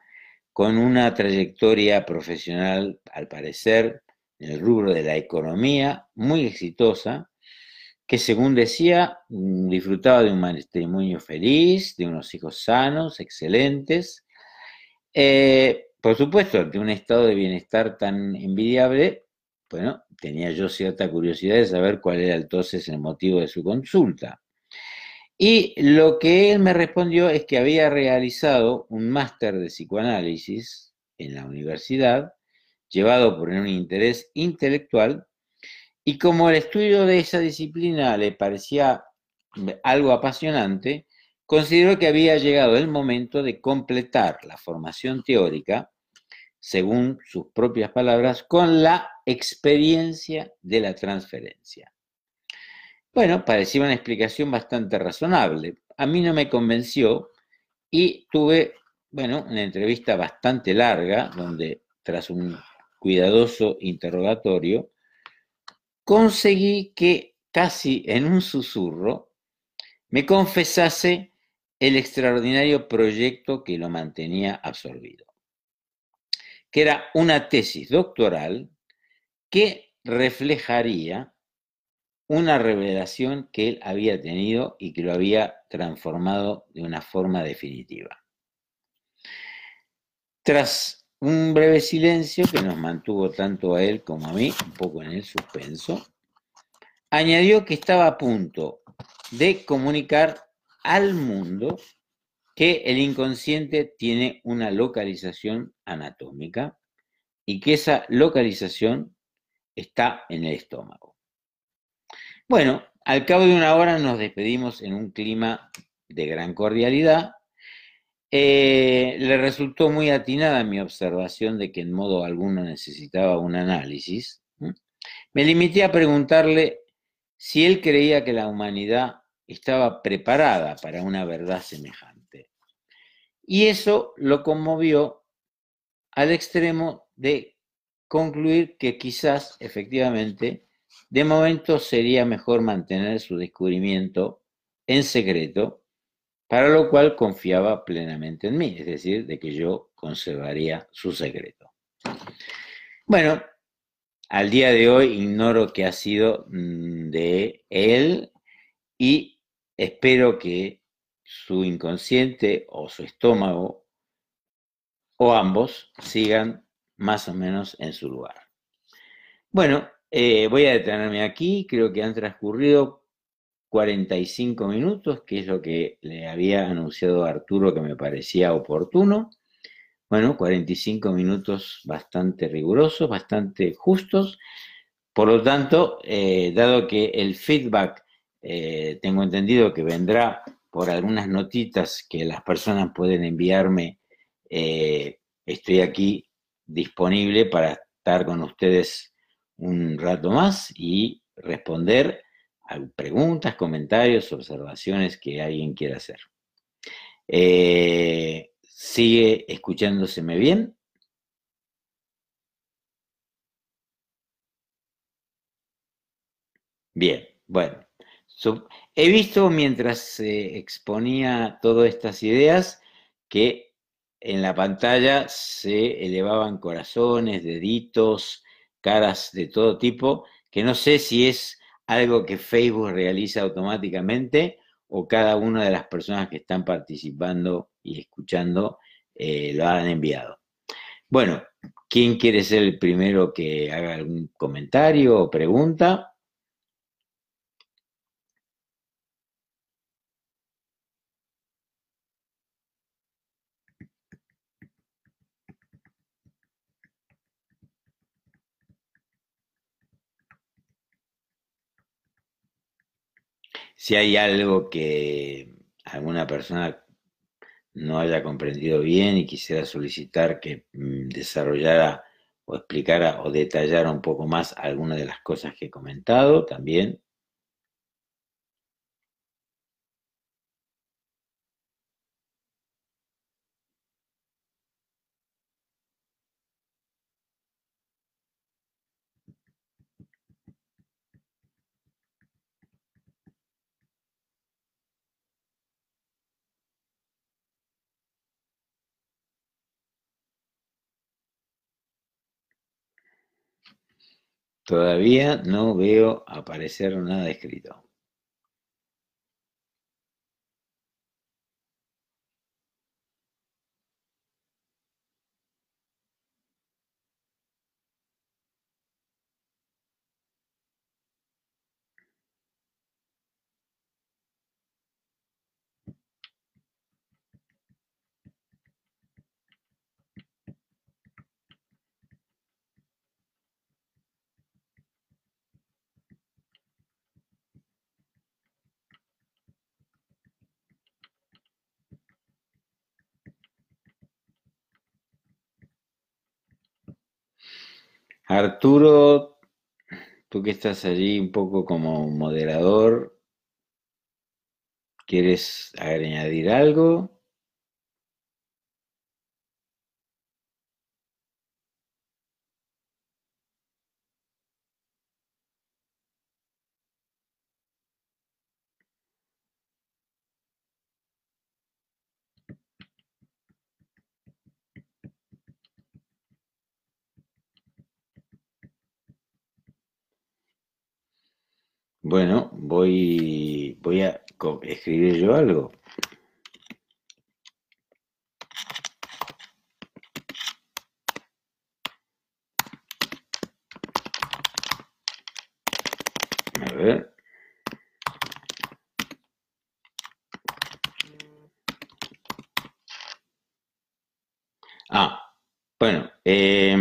con una trayectoria profesional, al parecer, en el rubro de la economía, muy exitosa, que según decía, disfrutaba de un matrimonio feliz, de unos hijos sanos, excelentes. Eh, por supuesto, de un estado de bienestar tan envidiable, bueno, tenía yo cierta curiosidad de saber cuál era entonces el motivo de su consulta. Y lo que él me respondió es que había realizado un máster de psicoanálisis en la universidad, llevado por un interés intelectual, y como el estudio de esa disciplina le parecía algo apasionante, consideró que había llegado el momento de completar la formación teórica, según sus propias palabras, con la experiencia de la transferencia. Bueno, parecía una explicación bastante razonable. A mí no me convenció y tuve, bueno, una entrevista bastante larga donde tras un cuidadoso interrogatorio conseguí que casi en un susurro me confesase el extraordinario proyecto que lo mantenía absorbido, que era una tesis doctoral que reflejaría una revelación que él había tenido y que lo había transformado de una forma definitiva. Tras un breve silencio que nos mantuvo tanto a él como a mí, un poco en el suspenso, añadió que estaba a punto de comunicar al mundo que el inconsciente tiene una localización anatómica y que esa localización está en el estómago. Bueno, al cabo de una hora nos despedimos en un clima de gran cordialidad. Eh, le resultó muy atinada mi observación de que en modo alguno necesitaba un análisis. Me limité a preguntarle si él creía que la humanidad estaba preparada para una verdad semejante. Y eso lo conmovió al extremo de concluir que quizás efectivamente de momento sería mejor mantener su descubrimiento en secreto, para lo cual confiaba plenamente en mí, es decir, de que yo conservaría su secreto. Bueno, al día de hoy ignoro qué ha sido mm, de él y espero que su inconsciente o su estómago o ambos sigan más o menos en su lugar. Bueno, eh, voy a detenerme aquí, creo que han transcurrido 45 minutos, que es lo que le había anunciado a Arturo que me parecía oportuno. Bueno, 45 minutos bastante rigurosos, bastante justos. Por lo tanto, eh, dado que el feedback, eh, tengo entendido que vendrá por algunas notitas que las personas pueden enviarme, eh, estoy aquí disponible para estar con ustedes un rato más y responder preguntas, comentarios, observaciones que alguien quiera hacer. Eh, ¿Sigue escuchándoseme bien? Bien, bueno. he visto mientras se exponía todas estas ideas que en la pantalla se elevaban corazones, deditos, caras de todo tipo, que no sé si es algo que Facebook realiza automáticamente o cada una de las personas que están participando y escuchando eh, lo han enviado. Bueno, ¿quién quiere ser el primero que haga algún comentario o pregunta? Si hay algo que alguna persona no haya comprendido bien y quisiera solicitar que mm, desarrollara o explicara o detallara un poco más algunas de las cosas que he comentado, también Todavía no veo aparecer nada escrito. Arturo, tú que estás allí un poco como moderador, ¿quieres añadir algo? Bueno, voy, voy a escribir yo algo. A. Ah, bueno, eh,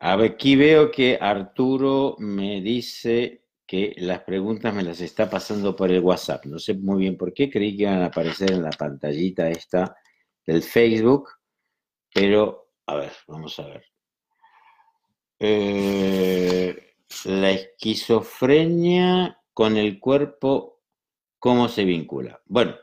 aquí veo que Arturo me dice que las preguntas me las está pasando por el WhatsApp. No sé muy bien por qué, creí que iban a aparecer en la pantallita esta del Facebook, pero a ver, vamos a ver. Eh, la esquizofrenia con el cuerpo, ¿cómo se vincula? Bueno,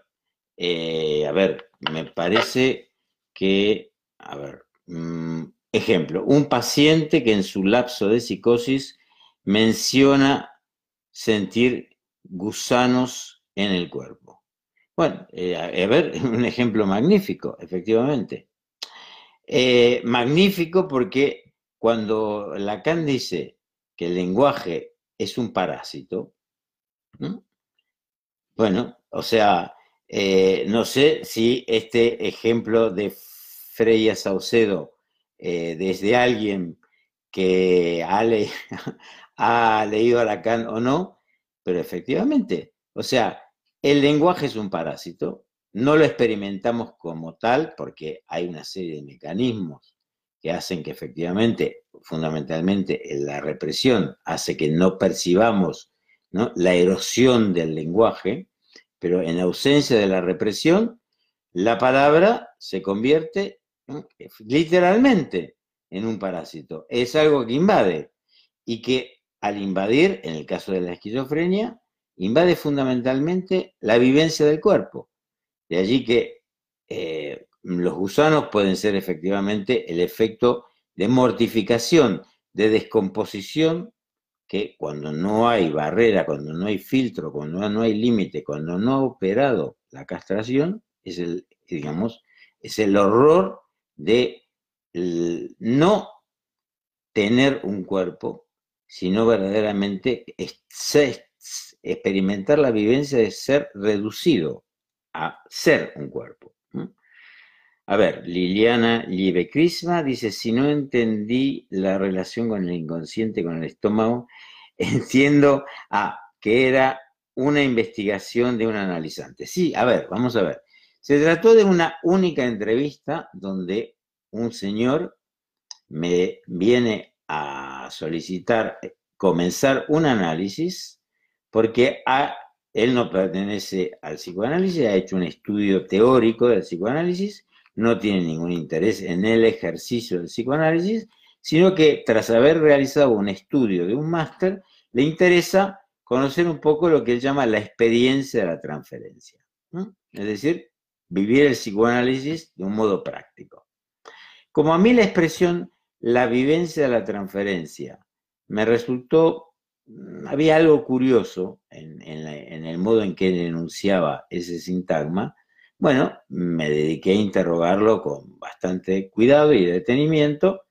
eh, a ver, me parece que, a ver, mm, Ejemplo, un paciente que en su lapso de psicosis menciona sentir gusanos en el cuerpo. Bueno, eh, a ver, un ejemplo magnífico, efectivamente. Eh, magnífico porque cuando Lacan dice que el lenguaje es un parásito, bueno, o sea, eh, no sé si este ejemplo de Freya Saucedo eh, desde alguien que ha, ha leído a Lacan o no, pero efectivamente, o sea, el lenguaje es un parásito, no lo experimentamos como tal porque hay una serie de mecanismos que hacen que efectivamente, fundamentalmente, la represión hace que no percibamos la erosión del lenguaje, pero en ausencia de la represión, la palabra se convierte literalmente en un parásito. Es algo que invade y que al invadir, en el caso de la esquizofrenia, invade fundamentalmente la vivencia del cuerpo. De allí que eh, los gusanos pueden ser efectivamente el efecto de mortificación, de descomposición, que cuando no hay barrera, cuando no hay filtro, cuando no hay límite, cuando no ha operado la castración, es el, digamos, es el horror de no tener un cuerpo, sino verdaderamente experimentar la vivencia de ser reducido a ser un cuerpo. A ver, Liliana Liebecrisma dice, si no entendí la relación con el inconsciente, con el estómago, entiendo que era una investigación de un analizante. Sí, a ver, vamos a ver. Se trató de una única entrevista donde un señor me viene a solicitar comenzar un análisis porque él no pertenece al psicoanálisis, ha hecho un estudio teórico del psicoanálisis no tiene ningún interés en el ejercicio del psicoanálisis, sino que tras haber realizado un estudio de un máster, le interesa conocer un poco lo que él llama la experiencia de la transferencia. Es decir, vivir el psicoanálisis de un modo práctico. Como a mí la expresión la vivencia de la transferencia me resultó, mm, había algo curioso en, el modo en que él enunciaba ese sintagma, bueno, me dediqué a interrogarlo con bastante cuidado y detenimiento,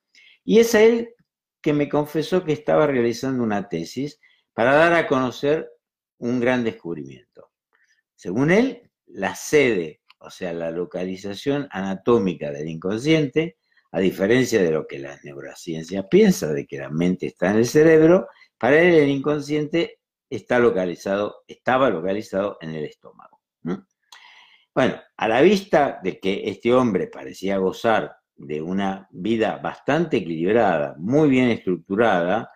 y es a él que me confesó que estaba realizando una tesis para dar a conocer un gran descubrimiento. Según él, la sede, o sea, la localización anatómica del inconsciente, a diferencia de lo que las neurociencias piensan, de que la mente está en el cerebro, para él el inconsciente está localizado, estaba localizado en el estómago. Bueno, a la vista de que este hombre parecía gozar de una vida bastante equilibrada, muy bien estructurada,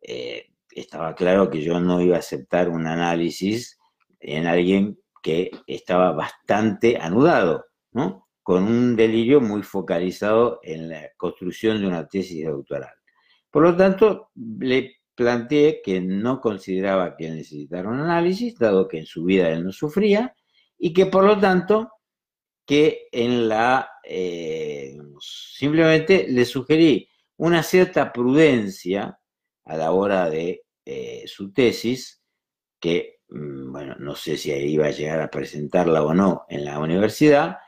eh, estaba claro que yo no iba a aceptar un análisis en alguien que estaba bastante anudado, ¿no? Con un delirio muy focalizado en la construcción de una tesis doctoral. Por lo tanto, le planteé que no consideraba que necesitara un análisis, dado que en su vida él no sufría, y que por lo tanto, que en la, eh, simplemente le sugerí una cierta prudencia a la hora de eh, su tesis, que, mm, bueno, no sé si iba a llegar a presentarla o no en la universidad,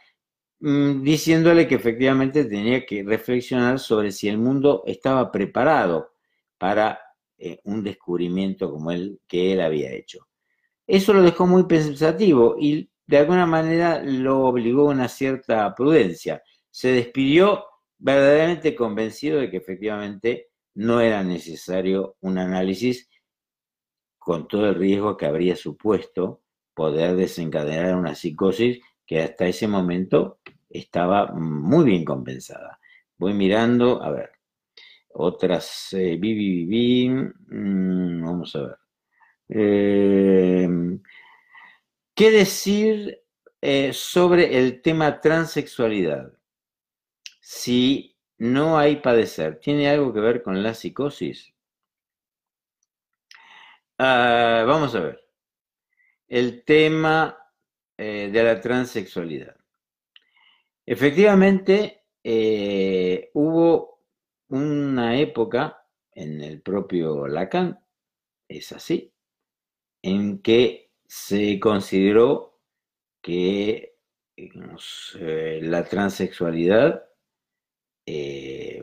diciéndole que efectivamente tenía que reflexionar sobre si el mundo estaba preparado para eh, un descubrimiento como el que él había hecho. Eso lo dejó muy pensativo y de alguna manera lo obligó a una cierta prudencia. Se despidió verdaderamente convencido de que efectivamente no era necesario un análisis con todo el riesgo que habría supuesto poder desencadenar una psicosis que hasta ese momento estaba muy bien compensada. Voy mirando, a ver, otras, eh, mm, vamos a ver. Eh, ¿Qué decir eh, sobre el tema transexualidad? Si no hay padecer, ¿tiene algo que ver con la psicosis? Ah, vamos a ver. El tema eh, de la transexualidad. Efectivamente, eh, hubo una época en el propio Lacan, es así, en que se consideró que eh, la transexualidad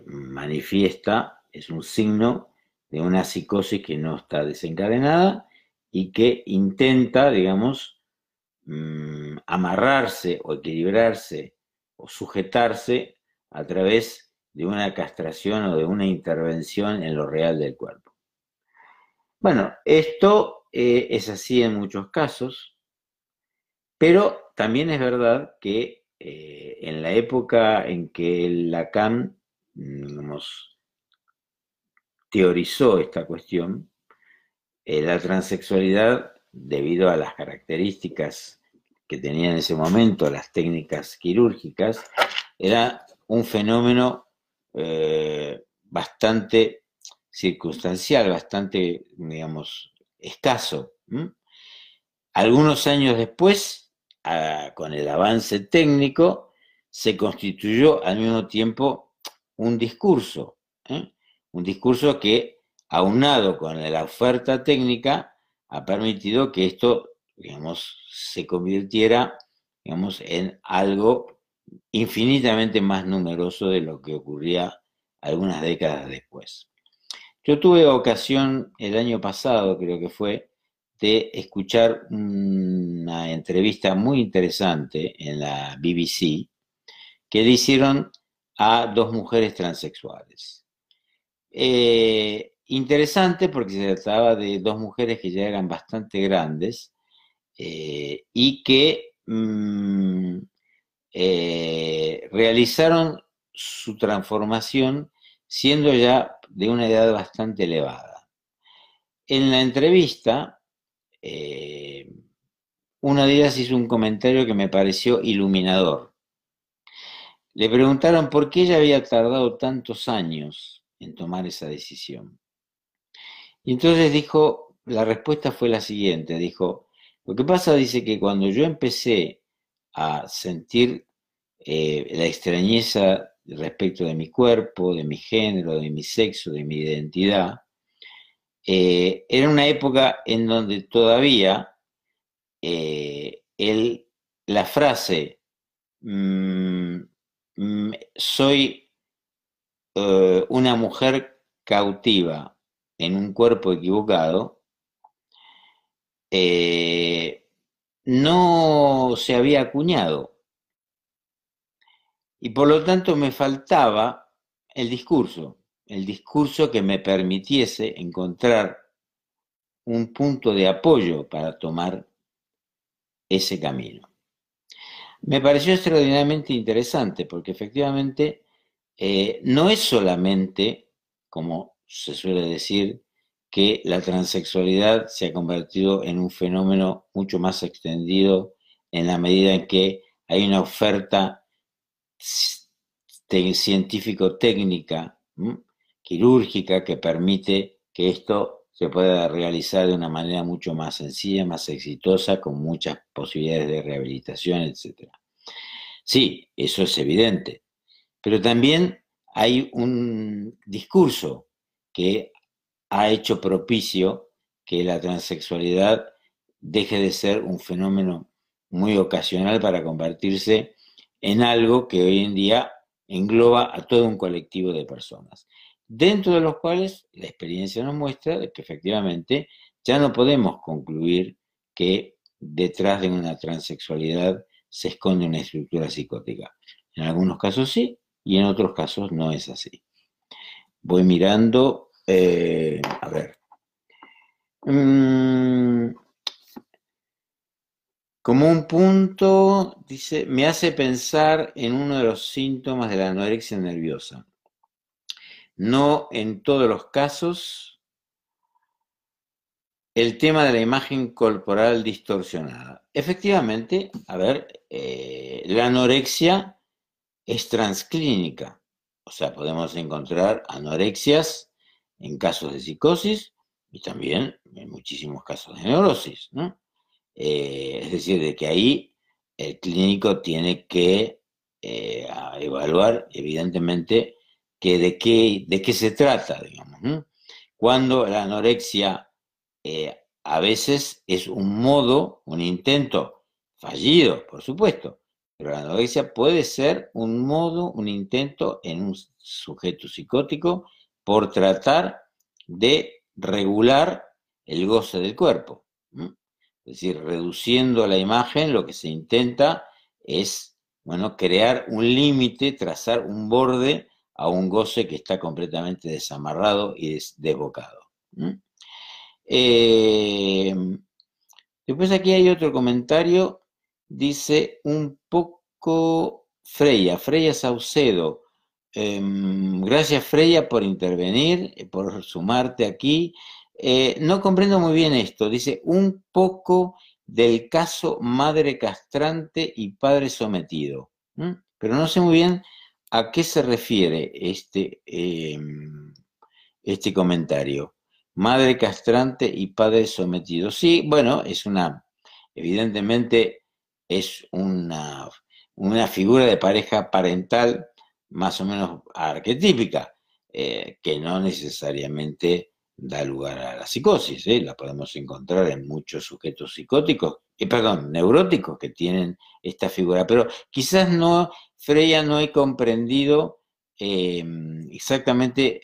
manifiesta, es un signo de una psicosis que no está desencadenada y que intenta, digamos, mm, amarrarse o equilibrarse o sujetarse a través de una castración o de una intervención en lo real del cuerpo. Bueno, esto eh, es así en muchos casos, pero también es verdad que eh, en la época en que Lacan teorizó esta cuestión, eh, la transexualidad debido a las características que tenía en ese momento las técnicas quirúrgicas, era un fenómeno eh, bastante circunstancial, bastante, digamos, escaso. Algunos años después, con el avance técnico, se constituyó al mismo tiempo un discurso, ¿eh? un discurso que, aunado con la oferta técnica, ha permitido que esto, digamos, se convirtiera, digamos, en algo infinitamente más numeroso de lo que ocurría algunas décadas después. Yo tuve ocasión el año pasado, creo que fue, de escuchar una entrevista muy interesante en la BBC que le hicieron a dos mujeres transexuales. Eh, interesante porque se trataba de dos mujeres que ya eran bastante grandes eh, y que mm, eh, realizaron su transformación siendo ya de una edad bastante elevada. En la entrevista, eh, una de ellas hizo un comentario que me pareció iluminador. Le preguntaron por qué ella había tardado tantos años en tomar esa decisión. Y entonces dijo, la respuesta fue la siguiente, dijo, lo que pasa dice que cuando yo empecé a sentir eh, la extrañeza respecto de mi cuerpo, de mi género, de mi sexo, de mi identidad, eh, era una época en donde todavía eh, la frase mm, mm, soy una mujer cautiva en un cuerpo equivocado, no se había acuñado. Y por lo tanto me faltaba el discurso, el discurso que me permitiese encontrar un punto de apoyo para tomar ese camino. Me pareció extraordinariamente interesante porque efectivamente eh, no es solamente, como se suele decir, que la transexualidad se ha convertido en un fenómeno mucho más extendido en la medida en que hay una oferta científico-técnica, quirúrgica, que permite que esto se pueda realizar de una manera mucho más sencilla, más exitosa, con muchas posibilidades de rehabilitación, etc. Sí, eso es evidente, pero también hay un discurso que ha hecho propicio que la transexualidad deje de ser un fenómeno muy ocasional para convertirse en algo que hoy en día engloba a todo un colectivo de personas, dentro de los cuales la experiencia nos muestra que efectivamente ya no podemos concluir que detrás de una transexualidad se esconde una estructura psicótica. En algunos casos sí y en otros casos no es así. Voy mirando, eh, a ver. Mm, como un punto, dice, me hace pensar en uno de los síntomas de la anorexia nerviosa. No en todos los casos, el tema de la imagen corporal distorsionada. Efectivamente, a ver, eh, la anorexia es transclínica, o sea, podemos encontrar anorexias en casos de psicosis y también en muchísimos casos de neurosis, ¿no? Eh, es decir, de que ahí el clínico tiene que eh, evaluar, evidentemente, que de, qué, de qué se trata, digamos. Cuando la anorexia eh, a veces es un modo, un intento fallido, por supuesto, pero la anorexia puede ser un modo, un intento en un sujeto psicótico por tratar de regular el goce del cuerpo. Es decir, reduciendo la imagen, lo que se intenta es, bueno, crear un límite, trazar un borde a un goce que está completamente desamarrado y desbocado. Eh, después aquí hay otro comentario, dice un poco Freya, Freya Saucedo. Em, gracias Freya por intervenir, por sumarte aquí. eh, no comprendo muy bien esto. Dice, un poco del caso madre castrante y padre sometido. Pero no sé muy bien a qué se refiere este, em, este comentario. Madre castrante y padre sometido. Sí, bueno, es una, evidentemente es una, una figura de pareja parental más o menos arquetípica, eh, que no necesariamente da lugar a la psicosis. ¿eh? La podemos encontrar en muchos sujetos psicóticos, eh, perdón, neuróticos que tienen esta figura. Pero quizás no, Freya no he comprendido exactamente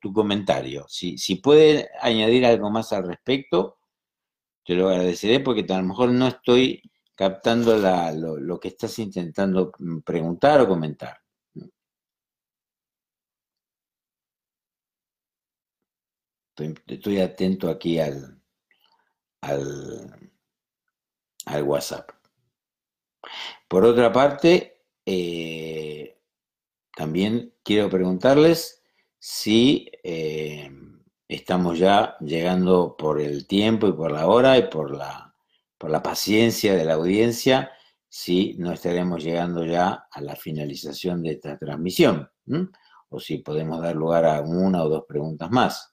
tu comentario. Si, si puede añadir algo más al respecto, te lo agradeceré porque a lo mejor no estoy captando lo, que estás intentando preguntar o comentar. Estoy, atento aquí al, al, WhatsApp. Por otra parte, eh, también quiero preguntarles si eh, estamos ya llegando por el tiempo y por la hora y por la, por la paciencia de la audiencia, si no estaremos llegando ya a la finalización de esta transmisión, o si podemos dar lugar a una o dos preguntas más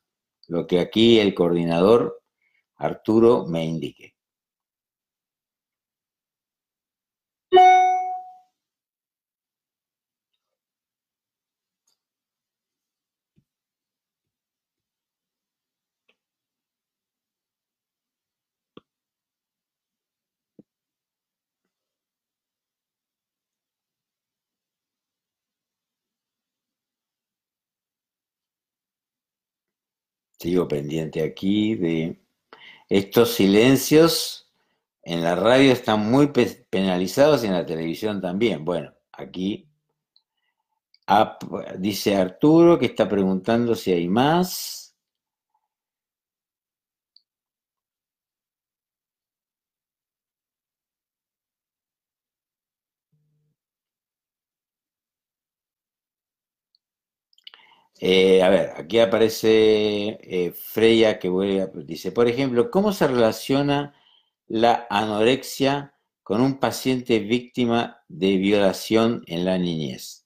lo que aquí el coordinador Arturo me indique. Sigo pendiente aquí de estos silencios. En la radio están muy penalizados y en la televisión también. Bueno, aquí dice Arturo que está preguntando si hay más. Eh, a ver, aquí aparece eh, Freya que vuelve dice, por ejemplo, ¿cómo se relaciona la anorexia con un paciente víctima de violación en la niñez?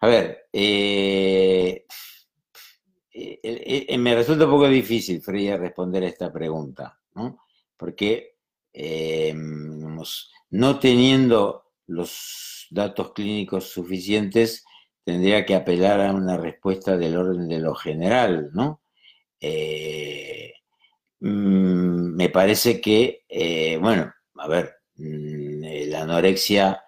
A ver, eh, me resulta un poco difícil, Freya, responder a esta pregunta, ¿no? Porque no teniendo los datos clínicos suficientes, tendría que apelar a una respuesta del orden de lo general, ¿no? Eh, mm, me parece que, eh, bueno, a ver, mm, la anorexia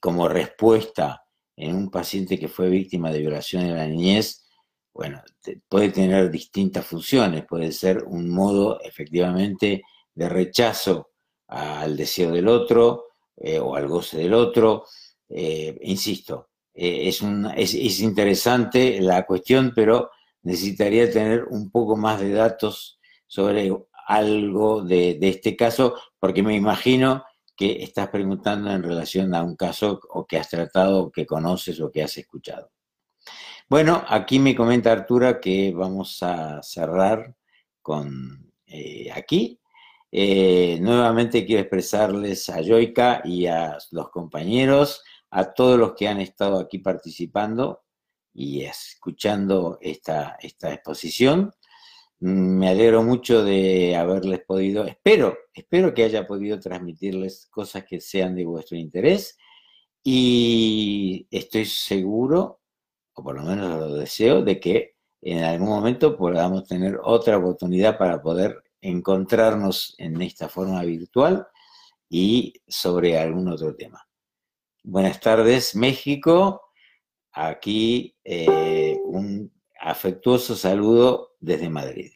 como respuesta en un paciente que fue víctima de violación en la niñez, bueno, puede tener distintas funciones, puede ser un modo efectivamente de rechazo al deseo del otro eh, o al goce del otro, insisto, eh, es, es, interesante la cuestión, pero necesitaría tener un poco más de datos sobre algo de, este caso, porque me imagino que estás preguntando en relación a un caso o que has tratado, que conoces o que has escuchado. Bueno, aquí me comenta Artura que vamos a cerrar con eh, aquí. Eh, nuevamente quiero expresarles a Joica y a los compañeros a todos los que han estado aquí participando y escuchando esta, esta exposición. Me alegro mucho de haberles podido, espero, espero que haya podido transmitirles cosas que sean de vuestro interés y estoy seguro, o por lo menos lo deseo, de que en algún momento podamos tener otra oportunidad para poder encontrarnos en esta forma virtual y sobre algún otro tema. Buenas tardes, México. Aquí eh, un afectuoso saludo desde Madrid.